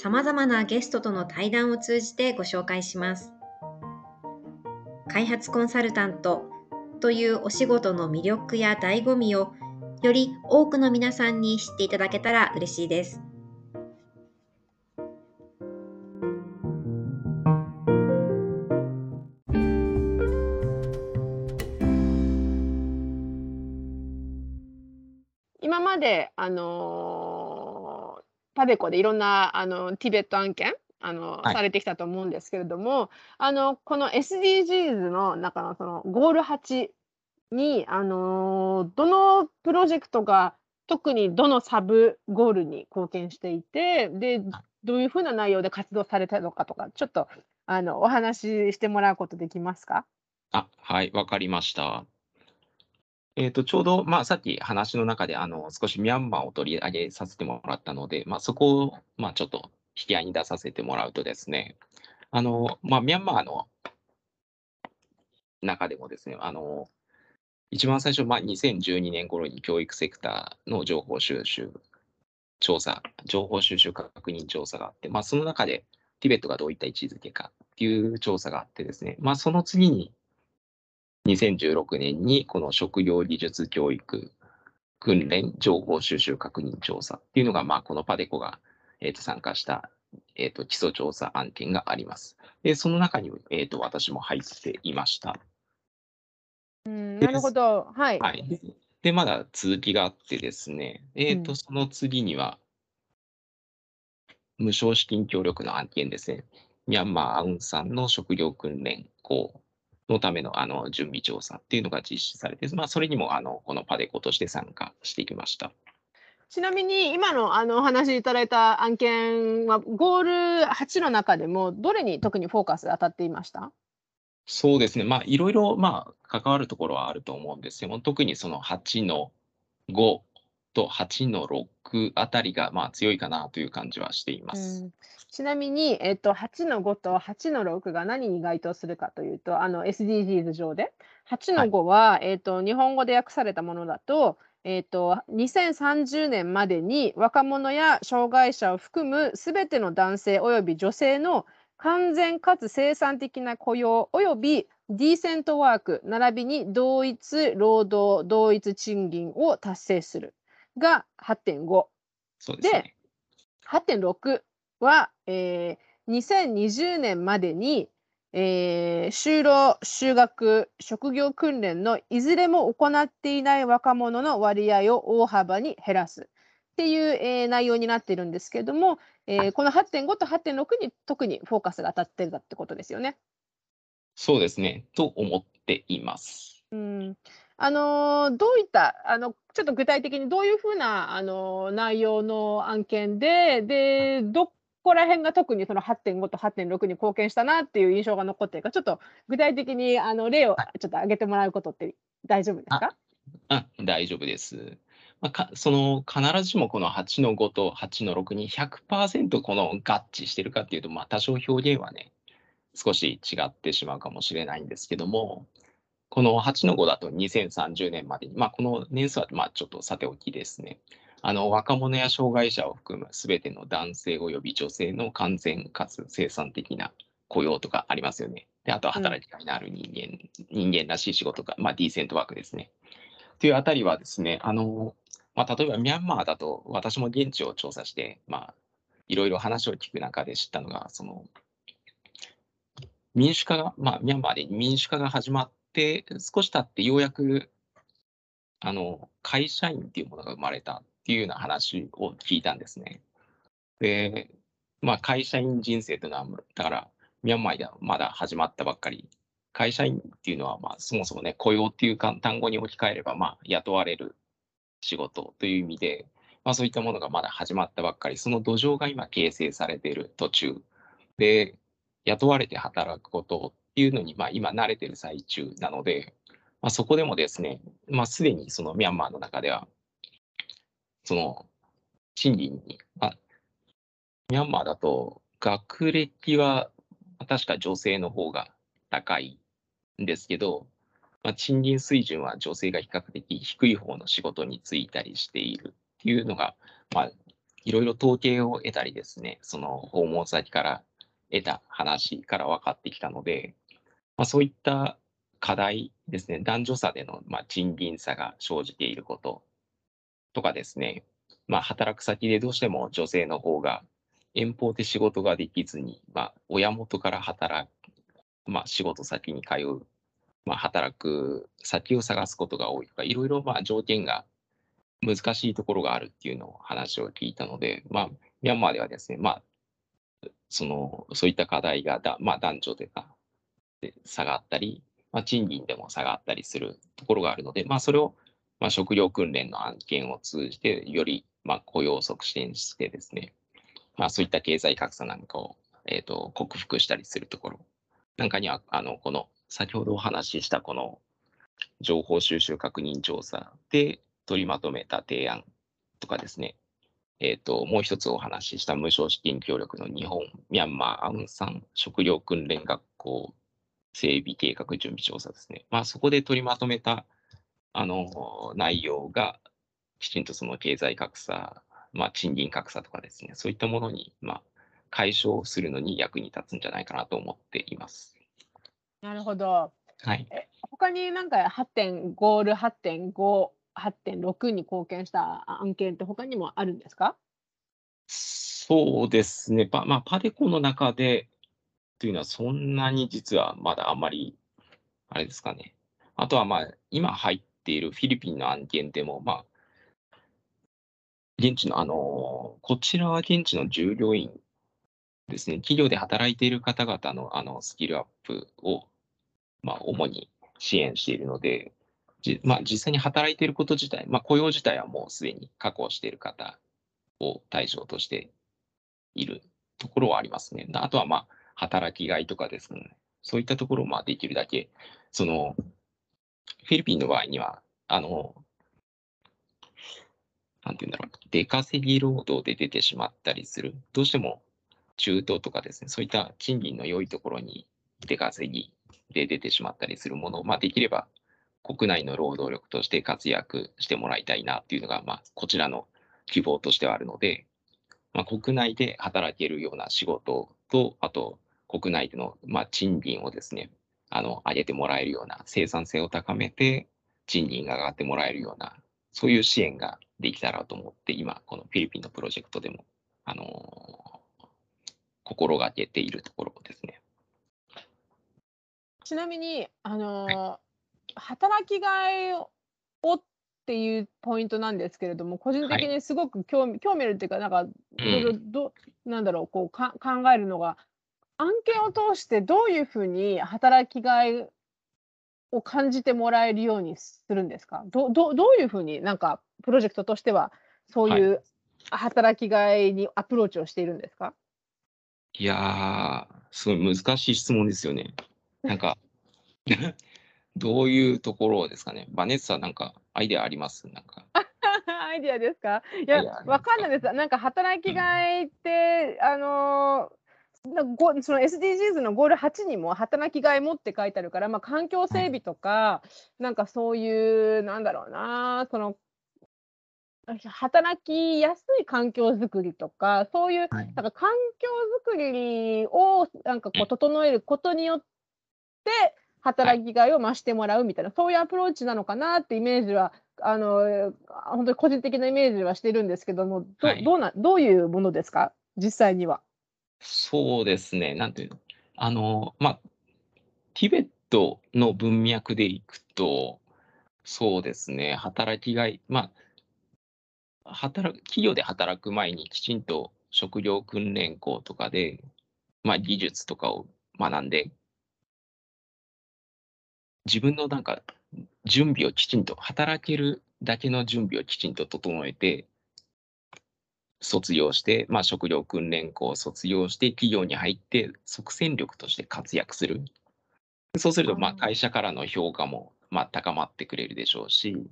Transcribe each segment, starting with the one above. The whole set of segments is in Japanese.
様々なゲストとの対談を通じてご紹介します。開発コンサルタントというお仕事の魅力や醍醐味をより多くの皆さんに知っていただけたら嬉しいです。今まで、あのパデコでいろんなあのティベット案件あの、はい、されてきたと思うんですけれどもあのこの SDGs の中のそのゴール8にあのどのプロジェクトが特にどのサブゴールに貢献していてでどういうふうな内容で活動されたのかとかちょっとあのお話ししてもらうことできますか？あはいわかりました。えっと、ちょうど、まあ、さっき話の中で、あの、少しミャンマーを取り上げさせてもらったので、まあ、そこを、まあ、ちょっと引き合いに出させてもらうとですね、あの、まあ、ミャンマーの中でもですね、あの、一番最初、まあ、2012年頃に教育セクターの情報収集調査、情報収集確認調査があって、まあ、その中で、ティベットがどういった位置づけかっていう調査があってですね、まあ、その次に、2016年にこの食料技術教育訓練情報収集確認調査っていうのが、まあ、このパデコが、えー、と参加した、えー、と基礎調査案件があります。で、その中に、えー、と私も入っていました。うんなるほど。はい。はい、で、まだ続きがあってですね、えー、と、その次には、無償資金協力の案件ですね。ミャンマーアウンさんの食料訓練校のためのあの準備調査っていうのが実施されて、まあ、それにもあのこのパデコとして参加してきました。ちなみに今のあのお話しいただいた案件はゴール8の中でもどれに特にフォーカス当たっていました？そうですね、まあ、いろいろ、まあ、関わるところはあると思うんですよ。特にその8の5と8の6あたりが、まあ、強いかなという感じはしています。うん。ちなみに、えっと、8の5と8の6が何に該当するかというと、あの SDGs 上で、8の5は、はい、えっと、日本語で訳されたものだと、えっと、2030年までに若者や障害者を含むすべての男性及び女性の完全かつ生産的な雇用及びディーセントワーク並びに同一労働同一賃金を達成するが8.5。そうですね、で8.6は、えー、2020年までに、えー、就労、就学、職業訓練のいずれも行っていない若者の割合を大幅に減らすっていう、えー、内容になっているんですけれども、えー、この8.5と8.6に特にフォーカスが当たってるってことですよね。そうですね、と思っています。うんあのどういったあのちょっと具体的にどういうふうなあの内容の案件ででどこら辺が特にその8.5と8.6に貢献したなっていう印象が残っているか、ちょっと具体的にあの例をちょっと挙げてもらうことって大丈夫ですか？あ大丈夫です。まあ、かその必ずしもこの8の5と8の6に100%この合致してるかっていうと、まあ、多少表現はね、少し違ってしまうかもしれないんですけども、この8の5だと2030年までに、まあ、この年数はまあちょっとさておきですね。あの若者や障害者を含むすべての男性及び女性の完全かつ生産的な雇用とかありますよね。であとは働きがいのある人間、うん、人間らしい仕事が、まあ、ディーセントワークですね。というあたりはですね、あのまあ、例えばミャンマーだと私も現地を調査して、まあ、いろいろ話を聞く中で知ったのが、その民主化が、まあ、ミャンマーで民主化が始まって、少し経ってようやく、あの、会社員っていうものが生まれたっていうような話を聞いたんですね。で、まあ、会社員人生というのは、だから、ミャンマーではまだ始まったばっかり。会社員っていうのは、まあ、そもそもね、雇用っていう単語に置き換えれば、まあ、雇われる仕事という意味で、まあ、そういったものがまだ始まったばっかり、その土壌が今形成されている途中で、雇われて働くこというのに、まあ、今慣れてる最中なので、まあ、そこでもですね、まあ、すでにそのミャンマーの中では、その賃金に、あ、ミャンマーだと学歴は確か女性の方が高いんですけど、まあ、賃金水準は女性が比較的低い方の仕事に就いたりしているっていうのが、まあ、いろいろ統計を得たりですね、その訪問先から得た話から分かってきたので、まあ、そういった課題ですね、男女差での、まあ、賃金差が生じていることとかですね、まあ、働く先でどうしても女性の方が遠方で仕事ができずに、まあ、親元から働く、まあ、仕事先に通う、まあ、働く先を探すことが多いとか、いろいろまあ条件が難しいところがあるっていうのを話を聞いたので、まあ、ミャンマーではですね、まあ、その、そういった課題がだ、まあ、男女でかで差があったり、まあ、賃金でも差があったりするところがあるので、まあ、それを、まあ、食料訓練の案件を通じて、より、まあ、雇用促進してですね、まあ、そういった経済格差なんかを、えーと、克服したりするところ。なんかには、あのこの先ほどお話ししたこの情報収集確認調査で取りまとめた提案とかですね、えーと、もう一つお話しした無償資金協力の日本、ミャンマー、アウンサン食料訓練学校整備計画準備調査ですね。まあ、そこで取りまとめたあの内容が、きちんとその経済格差、まあ、賃金格差とかですね、そういったものに、まあ、解消するのに役に立つんじゃないかなと思っています。なるほど。はい。え他になんか8.5ゴール8.5 8.6に貢献した案件って他にもあるんですか？そうですね。まあ、パデコの中でというのはそんなに実はまだあんまり、あれですかね。あとはまあ、今入っているフィリピンの案件でも、まあ、現地の、あの、こちらは現地の従業員ですね、企業で働いている方々のあのスキルアップを、まあ、主に支援しているので、まあ、実際に働いていること自体、まあ、雇用自体はもうすでに確保している方を対象としているところはありますね。あとは、まあ、働きがいとかですね、そういったところをまあできるだけ、その、フィリピンの場合には、あの、なんて言うんだろう、出稼ぎ労働で出てしまったりする。どうしても中東とかですね、そういった賃金の良いところに出稼ぎで出てしまったりするものを、まあ、できれば国内の労働力として活躍してもらいたいなっていうのが、まあ、こちらの希望としてはあるので、まあ、国内で働けるような仕事と、あと、国内での、まあ、賃金をですね、あの、上げてもらえるような、生産性を高めて、賃金が上がってもらえるような、そういう支援ができたらと思って、今、このフィリピンのプロジェクトでも、あのー、心がけているところですね。ちなみに、あのーはい。働きがいをっていうポイントなんですけれども、個人的にすごく興味,、興味あるっていうか、なんか、いろいろど、なんだろう、こうか考えるのが、案件を通してどういうふうに働きがいを感じてもらえるようにするんですか？どどどういうふうになんかプロジェクトとしてはそういう働きがいにアプローチをしているんですか、いやー、すごい難しい質問ですよね。なんか どういうところですかね？バネッサ、なんかアイデアあります？なんか。アイデアですか？いや、わかんないです。なんか働きがいって、うん、あのー、その SDGs のゴール8にも働きがいもって書いてあるから、まあ、環境整備とか、なんかそういう、なんだろうな、その働きやすい環境づくりとか、そういう、なんか環境づくりをなんかこう整えることによって、働きがいを増してもらうみたいな、そういうアプローチなのかなってイメージは、あの本当に個人的なイメージはしてるんですけども、ど,、どうなどういうものですか、実際には。そうですね、なんていうの、あのまあ、ティベットの文脈でいくと、そうですね、働きがい、まあ、働く企業で働く前にきちんと職業訓練校とかで、まあ、技術とかを学んで、自分のなんか準備をきちんと、働けるだけの準備をきちんと整えて、卒業して、まあ、職業訓練校を卒業して、企業に入って即戦力として活躍する。そうすると、まあ、会社からの評価も、まあ、高まってくれるでしょうし、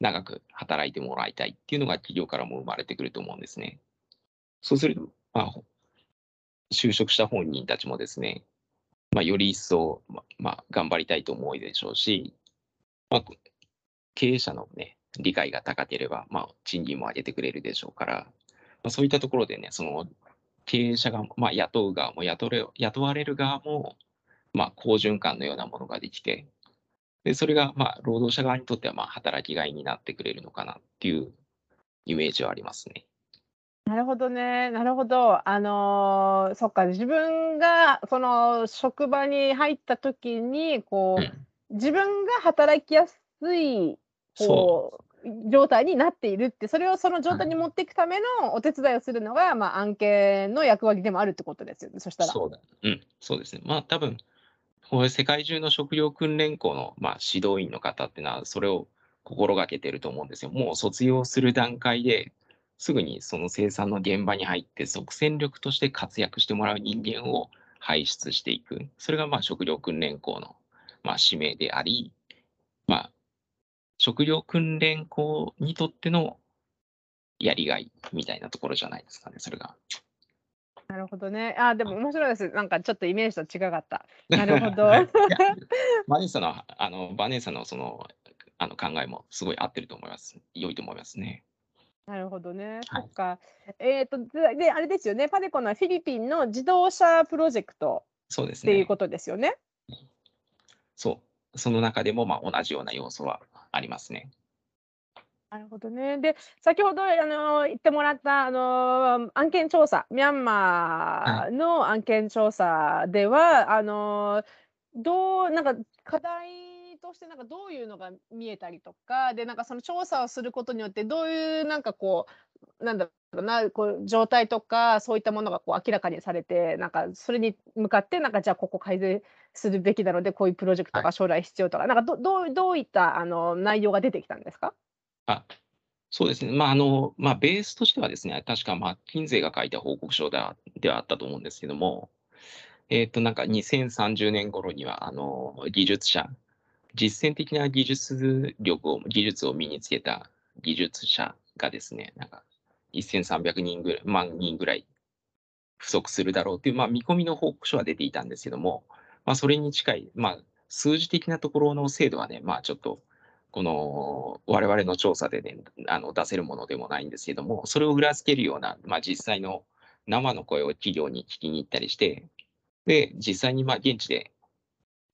長く働いてもらいたいっていうのが企業からも生まれてくると思うんですね。そうすると、まあ、就職した本人たちもですね、まあ、より一層、ままあ、頑張りたいと思うでしょうし、まあ、経営者のね、理解が高ければ、まあ、賃金も上げてくれるでしょうから、まあ、そういったところでね、その経営者が、まあ、雇う側も雇れ雇われる側も、まあ、好循環のようなものができて、でそれが、まあ、労働者側にとっては、まあ、働きがいになってくれるのかなっていうイメージはありますね。なるほどね、なるほど。あのーそっか、自分がその職場に入った時に、こうう、自分が働きやすい、そこう、状態になっているって、それをその状態に持っていくためのお手伝いをするのが、まあ、案件の役割でもあるってことですよね、そしたら。そうだ。うん、そうですね。まあ多分、これ世界中の職業訓練校の、まあ、指導員の方っていうのは、それを心がけてると思うんですよ。もう卒業する段階ですぐにその生産の現場に入って即戦力として活躍してもらう人間を輩出していく。それがまあ職業訓練校の、まあ、使命であり、まあ、職業訓練校にとってのやりがいみたいなところじゃないですかね、それが。なるほどね。あ、でも面白いです。なんかちょっとイメージと違かった。なるほど。バネッサの、あの、バネッサのその、あの考えもすごい合ってると思います。良いと思いますね。なるほどね。はいそっか。えっと、で、であれですよね。パデコのはフィリピンの自動車プロジェクトそうですね。っていうことですよね。そう。その中でも、まあ、同じような要素はありますね。なるほどね。で、先ほどあの言ってもらったあの案件調査、ミャンマーの案件調査では、あのどうなんか課題としてなんかどういうのが見えたりとか、でなんかその調査をすることによってどういうなんかこうなんだろうなこう状態とかそういったものがこう明らかにされて、なんかそれに向かってなんかじゃあここ改善するべきなのでこういうプロジェクトはが将来必要とか、なんかどどうどういったあの内容が出てきたんですか？あそうですね。まあ、あの、まあ、ベースとしてはですね、確かマッキンゼーが書いた報告書ではではあったと思うんですけども、えっ、と、なんか2030年頃には、あの、技術者、実践的な技術力を、技術を身につけた技術者がですね、なんか1300人ぐらい、万人ぐらい不足するだろうという、まあ、見込みの報告書は出ていたんですけども、まあ、それに近い、まあ、数字的なところの精度はね、まあ、ちょっと、この我々の調査でね、あの出せるものでもないんですけども、それを裏付けるような、まあ、実際の生の声を企業に聞きに行ったりして、で、実際にまあ現地で、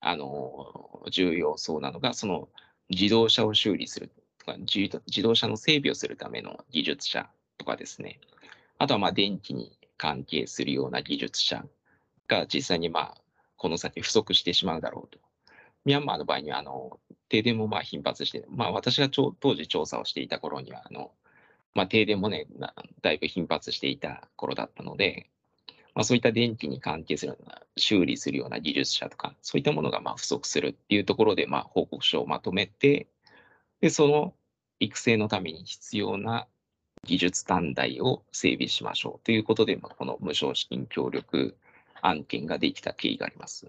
あの、重要そうなのが、その自動車を修理するとか、自自動車の整備をするための技術者とかですね、あとはまあ電気に関係するような技術者が実際にまあ、この先不足してしまうだろうと。ミャンマーの場合には、あの、停電もまあ頻発して、まあ私が当時調査をしていた頃には、あの、まあ停電もね、だいぶ頻発していた頃だったので、まあそういった電気に関係するような、修理するような技術者とか、そういったものがまあ不足するっていうところで、まあ報告書をまとめて、で、その育成のために必要な技術短大を整備しましょうということで、まあ、この無償資金協力案件ができた経緯があります。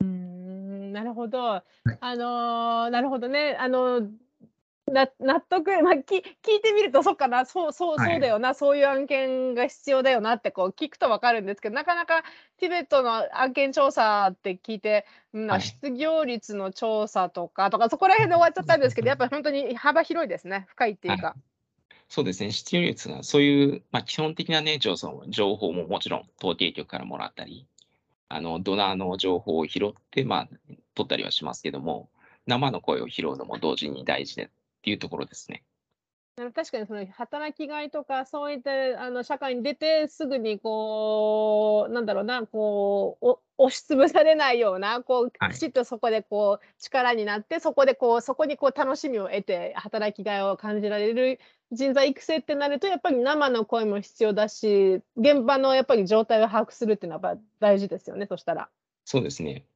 うーん、なるほど。あのーなるほどね。あのな納得、まあ、き聞いてみると、そっかな、そうそうはいそうだよな、そういう案件が必要だよなってこう聞くと分かるんですけど、なかなかティベットの案件調査って聞いて、失業率の調査とかとか、そこら辺で終わっちゃったんですけど、やっぱり本当に幅広いですね、深いっていうか。そうですね、失業率が、そういう、まあ、基本的なね、情報情報ももちろん統計局からもらったり、あのドナーの情報を拾って、まあ、取ったりはしますけども、生の声を拾うのも同時に大事でっていうところですね。確かにその働きがいとかそういったあの社会に出てすぐにこうなんだろうなこう押しつぶされないようなこうきちっとそこでこう力になってそこでこうそこにこう楽しみを得て働きがいを感じられる人材育成ってなるとやっぱり生の声も必要だし現場のやっぱり状態を把握するっていうのはやっぱ大事ですよねそしたら。そうですね。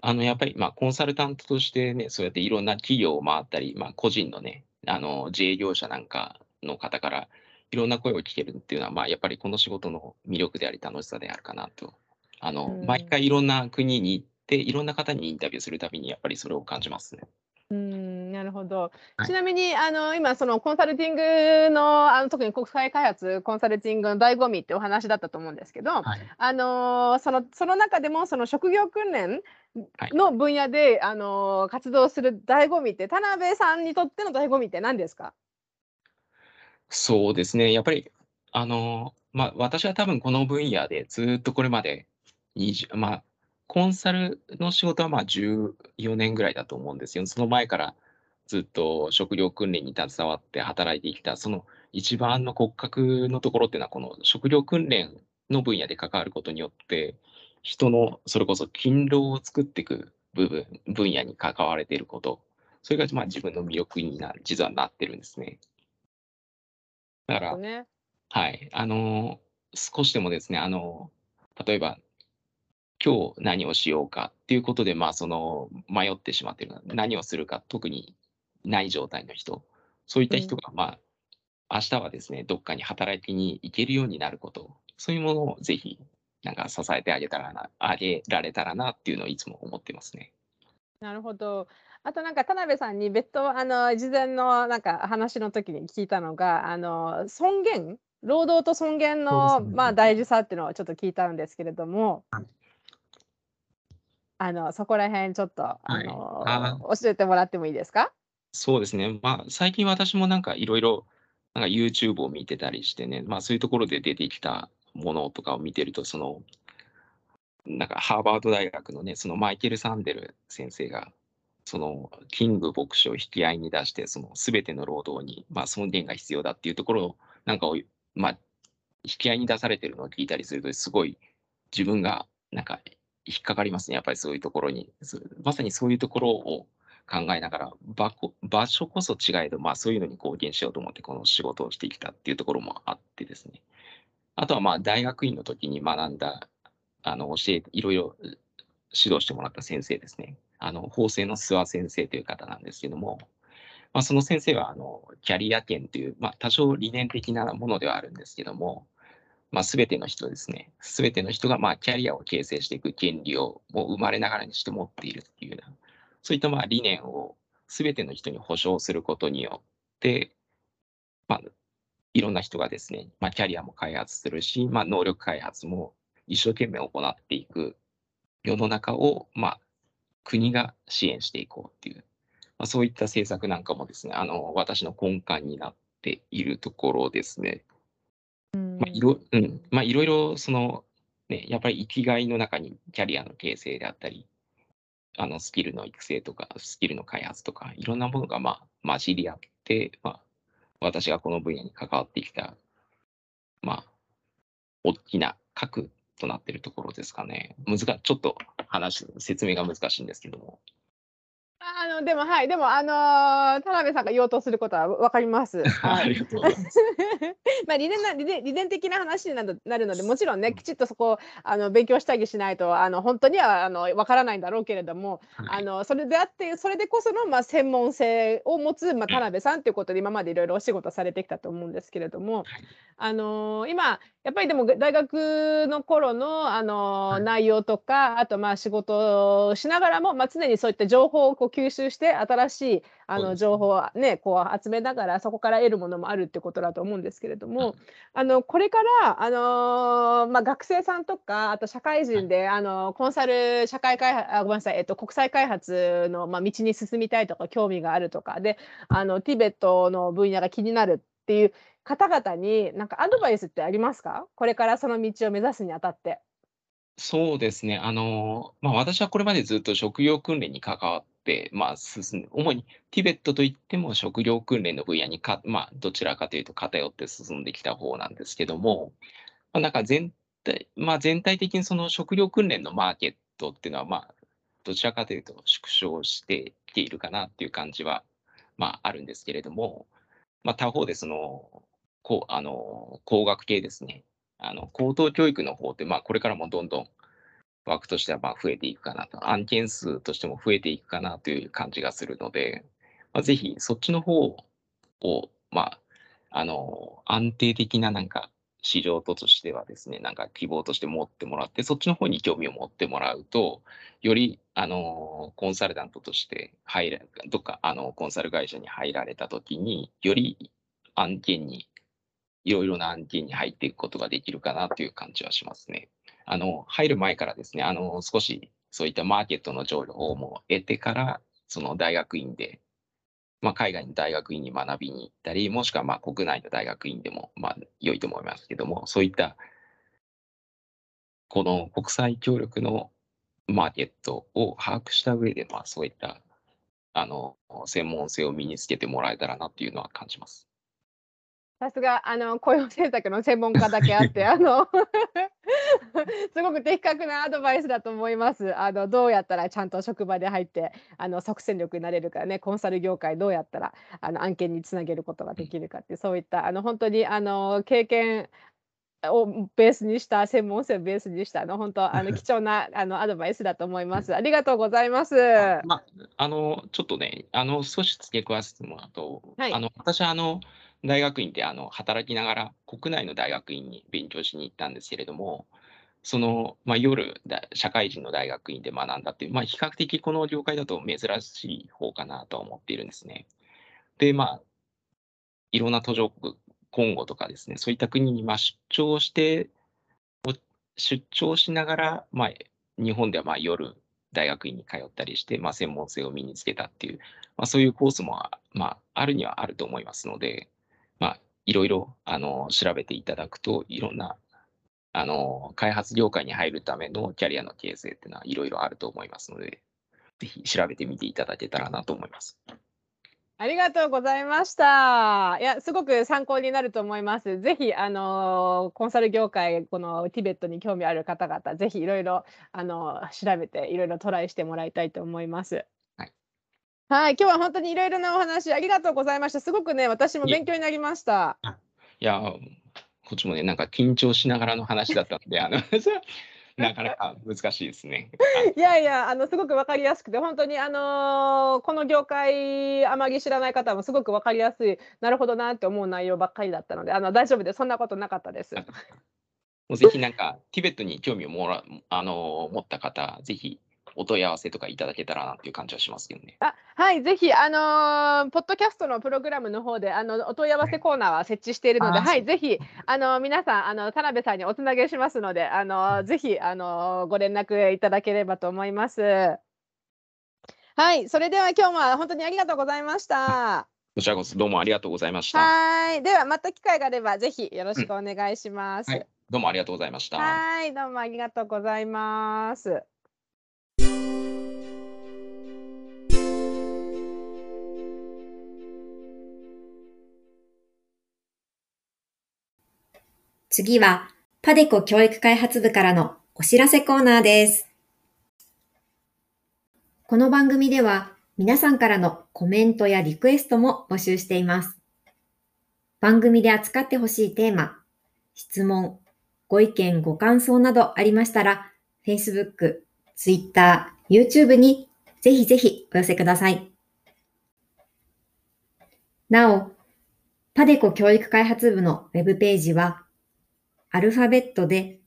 あのやっぱりまあコンサルタントとしてねそうやっていろんな企業を回ったり、まあ、個人のねあの自営業者なんかの方からいろんな声を聞けるっていうのは、まあ、やっぱりこの仕事の魅力であり楽しさであるかなと。あの、毎回いろんな国に行っていろんな方にインタビューするたびにやっぱりそれを感じますね。うんなるほど。ちなみに、あの今そのコンサルティングのあの特に国際開発コンサルティングの醍醐味ってお話だったと思うんですけど、はい、あのそのその中でもその職業訓練の分野で、はい、あの活動する醍醐味って田辺さんにとっての醍醐味って何ですか？そうですね。やっぱり、あの、まあ、私は多分この分野でずっとこれまで20、まあ、コンサルの仕事はまあ14年ぐらいだと思うんですよ。その前からずっと職業訓練に携わって働いてきた、その一番の骨格のところっていうのは、この職業訓練の分野で関わることによって、人のそれこそ勤労を作っていく部分、分野に関われていること、それがまあ自分の魅力にな実はなってるんですね。だから、ね。はい、あの、少しでもですね、あの、例えば、今日何をしようかっていうことで、まあ、その、迷ってしまっている何をするか特にない状態の人、そういった人が、まあ、明日はですね、どっかに働きに行けるようになること、そういうものをぜひ、なんか支えてあげたらな、あげられたらなっていうのをいつも思ってますね。なるほど。あとなんか田辺さんに別途あの事前のなんか話の時に聞いたのがあの尊厳？労働と尊厳の、ね、まあ大事さっていうのをちょっと聞いたんですけれども、はい、あのそこら辺ちょっと、あの、はい、教えてもらってもいいですか？そうですね、まあ、最近私もなんかいろいろなんか YouTube を見てたりしてね、まあ、そういうところで出てきたものとかを見てるとそのなんかハーバード大学のねそのマイケル・サンデル先生がそのキング牧師を引き合いに出して、その全ての労働に、まあ、尊厳が必要だっていうところなんかを、まあ、引き合いに出されてるのを聞いたりすると、すごい自分がなんか引っかかりますね、やっぱりそういうところに。まさにそういうところを考えながら、場場所こそ違えど、まあ、そういうのに貢献しようと思って、この仕事をしてきたっていうところもあってですね。あとはまあ大学院の時に学んだ、あの教えいろいろ指導してもらった先生ですね。あの法政の諏訪先生という方なんですけども、まあ、その先生はあのキャリア権という、まあ、多少理念的なものではあるんですけども、まあ、全ての人ですね、全ての人がまあキャリアを形成していく権利をもう生まれながらにして持っているっていうような、そういったまあ理念を全ての人に保障することによって、まあ、いろんな人がですね、まあ、キャリアも開発するし、まあ、能力開発も一生懸命行っていく世の中を、まあ、国が支援していこうっていう、まあ、そういった政策なんかもですね、あの私の根幹になっているところですね。まあ、いろうん、まあ、いろいろその、ね、やっぱり生きがいの中にキャリアの形成であったり、あのスキルの育成とか、スキルの開発とか、いろんなものがまあ混じり合って、まあ、私がこの分野に関わってきた、まあ、大きな核となっているところですかね。難ちょっと話、説明が難しいんですけども。あのでもはいでもあのー、田辺さんが言おうとすることは分かります。はい、ありがとうございます。まあ理念な理念理念的な話になるなるのでもちろんねきちっとそこあの勉強したりしないとあの本当にはあの分からないんだろうけれども、はい、あのそれであってそれでこそのまあ専門性を持つまあ田辺さんということで今までいろいろお仕事されてきたと思うんですけれども、あのー、今やっぱりでも大学の頃のあのー、内容とかあとまあ仕事をしながらもまあ常にそういった情報をこう吸収して新しいあの情報をねこう集めながらそこから得るものもあるってことだと思うんですけれどもあのこれからあのまあ、学生さんとかあと社会人であのコンサル社会開発あごめんなさい、えっと、国際開発の、まあ、道に進みたいとか興味があるとかであのティベットの分野が気になるっていう方々になんかアドバイスってありますか？これからその道を目指すにあたって。そうですね。あの、まあ、私はこれまでずっと職業訓練に関わっ、まあ、進んで、主にティベットといっても食料訓練の分野にか、まあ、どちらかというと偏って進んできた方なんですけども、まあ、なんか全体、まあ、全体的にその食料訓練のマーケットっていうのは、まあ、どちらかというと縮小してきているかなっていう感じは、まあ、あるんですけれども、まあ、他方でその、こうあの工学系ですね、あの高等教育の方って、まあ、これからもどんどん枠としてはま増えていくかなと、案件数としても増えていくかなという感じがするので、まあ、ぜひそっちの方を、まあ、あの安定的ななんか市場としてはですね、なんか希望として持ってもらって、そっちの方に興味を持ってもらうと、よりあのコンサルタントとして入れ、どっかあのコンサル会社に入られたときに、より案件に、いろいろな案件に入っていくことができるかなという感じはしますね。あの入る前からですね、あの少しそういったマーケットの情報も得てから、その大学院でまあ、海外の大学院に学びに行ったり、もしくはまあ国内の大学院でもまあ良いと思いますけども、そういったこの国際協力のマーケットを把握した上で、まあ、そういったあの専門性を身につけてもらえたらなっていうのは感じます。さすがあの雇用政策の専門家だけあって あの すごく的確なアドバイスだと思います。あのどうやったらちゃんと職場で入ってあの即戦力になれるかねコンサル業界どうやったらあの案件につなげることができるかってそういったあの本当にあの経験をベースにした専門性をベースにしたあの本当あの 貴重なあのアドバイスだと思います。ありがとうございます。まあのちょっとねあの少し付け加えてもらうと、はい、あの私あの大学院ってあの働きながら国内の大学院に勉強しに行ったんですけれども、その、まあ、夜社会人の大学院で学んだっていう、まあ、比較的この業界だと珍しい方かなと思っているんですね。で、まあ、いろんな途上国、コンゴとかですね、そういった国にま出張して、出張しながら、まあ、日本ではま夜大学院に通ったりして、まあ、専門性を身につけたっていう、まあ、そういうコースも、まあ、あるにはあると思いますので、いろいろあの調べていただくと、いろんなあの開発業界に入るためのキャリアの形成っていうのはいろいろあると思いますので、ぜひ調べてみていただけたらなと思います。ありがとうございました。いや、すごく参考になると思います。ぜひ、あの、コンサル業界、このティベットに興味ある方々、ぜひいろいろ、あの、調べて、いろいろトライしてもらいたいと思います。はい、今日は本当にいろいろなお話ありがとうございました。すごくね、私も勉強になりました。いや、こっちもね、なんか緊張しながらの話だったんで、あの なかなか難しいですね。いやいや、あのすごくわかりやすくて、本当にあのー、この業界あまり知らない方もすごくわかりやすい、なるほどなって思う内容ばっかりだったので、あの大丈夫です。そんなことなかったです。もうぜひなんか、ティベットに興味をもらあのー、持った方、ぜひお問い合わせとかいただけたらなっていう感じはしますけどね。あはい、ぜひ、あのー、ポッドキャストのプログラムの方で、あの、お問い合わせコーナーは設置しているので、はい、ぜひ、あのー、皆さん、あの、田辺さんにおつなげしますので、あのー、ぜひ、あのご連絡いただければと思います。はい、それでは今日も本当にありがとうございました。こちらこそどうもありがとうございました。はい、ではまた機会があればぜひよろしくお願いします。うんはい、どうもありがとうございました。はい、どうもありがとうございます。次は、パデコ教育開発部からのお知らせコーナーです。この番組では、皆さんからのコメントやリクエストも募集しています。番組で扱ってほしいテーマ、質問、ご意見、ご感想などありましたら、Facebook、Twitter、YouTube にぜひぜひお寄せください。なお、パデコ教育開発部のウェブページは、アルファベットで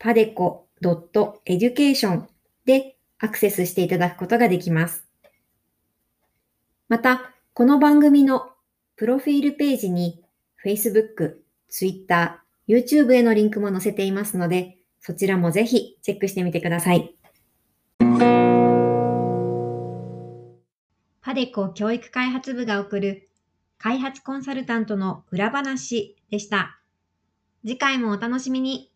padeco.education でアクセスしていただくことができます。また、この番組のプロフィールページに Facebook、Twitter、YouTube へのリンクも載せていますので、そちらもぜひチェックしてみてください。パデコ教育開発部が送る開発コンサルタントの裏話でした。次回もお楽しみに。